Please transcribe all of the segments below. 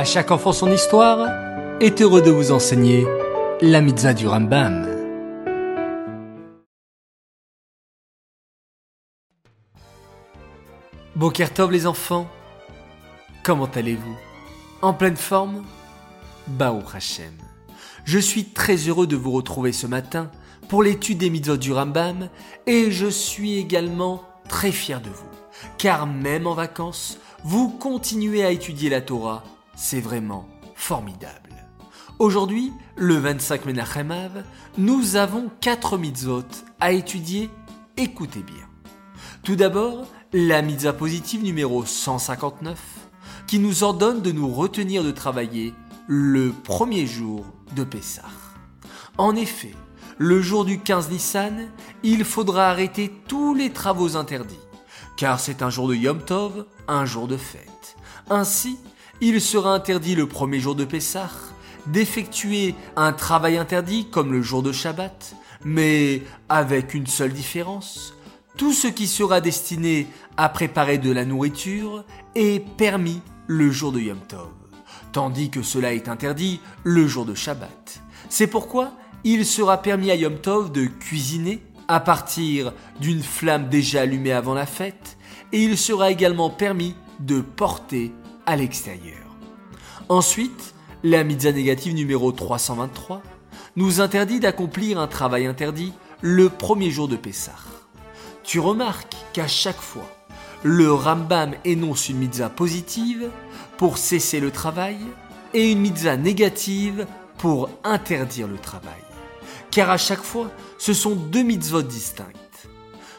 À chaque enfant son histoire est heureux de vous enseigner la mitzvah du Rambam. Bokertov les enfants, comment allez-vous? En pleine forme? Baou Hashem. Je suis très heureux de vous retrouver ce matin pour l'étude des mitzvot du Rambam et je suis également très fier de vous, car même en vacances, vous continuez à étudier la Torah, c'est vraiment formidable. Aujourd'hui, le 25 Menachem Av, nous avons quatre mitzvot à étudier, écoutez bien. Tout d'abord, la mitzvah positive numéro 159, qui nous ordonne de nous retenir de travailler le premier jour de Pessah. En effet, le jour du 15 Nissan, il faudra arrêter tous les travaux interdits, car c'est un jour de Yom Tov, un jour de fête. Ainsi, il sera interdit le premier jour de Pessah d'effectuer un travail interdit comme le jour de Shabbat, mais avec une seule différence. Tout ce qui sera destiné à préparer de la nourriture est permis le jour de Yom Tov, tandis que cela est interdit le jour de Shabbat. C'est pourquoi il sera permis à Yom Tov de cuisiner à partir d'une flamme déjà allumée avant la fête, et il sera également permis de porter l'extérieur. Ensuite, la mitzvah négative numéro 323 nous interdit d'accomplir un travail interdit le premier jour de Pessah. Tu remarques qu'à chaque fois, le Rambam énonce une mitzvah positive pour cesser le travail et une mitzvah négative pour interdire le travail car à chaque fois, ce sont deux mitzvot distinctes.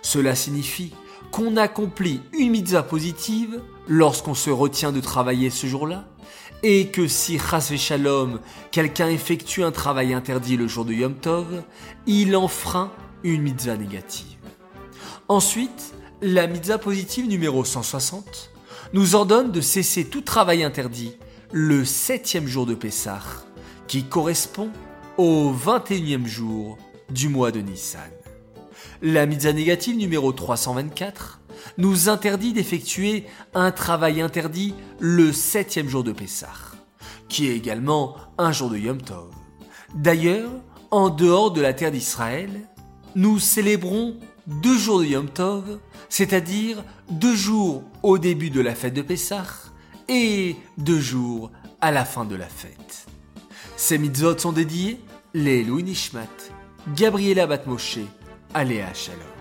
Cela signifie qu'on accomplit une mitzvah positive lorsqu'on se retient de travailler ce jour-là, et que si chas shalom, quelqu'un effectue un travail interdit le jour de Yom Tov, il enfreint une mitzvah négative. Ensuite, la mitzvah positive numéro 160 nous ordonne de cesser tout travail interdit le septième jour de Pessah, qui correspond au 21e jour du mois de Nissan. La mitzvah négative numéro 324 nous interdit d'effectuer un travail interdit le septième jour de Pessah, qui est également un jour de Yom Tov. D'ailleurs, en dehors de la terre d'Israël, nous célébrons deux jours de Yom Tov, c'est-à-dire deux jours au début de la fête de Pessah et deux jours à la fin de la fête. Ces mitzvot sont dédiés les Louis Nishmat, Gabriela Batmoshe, Aléa Shalom.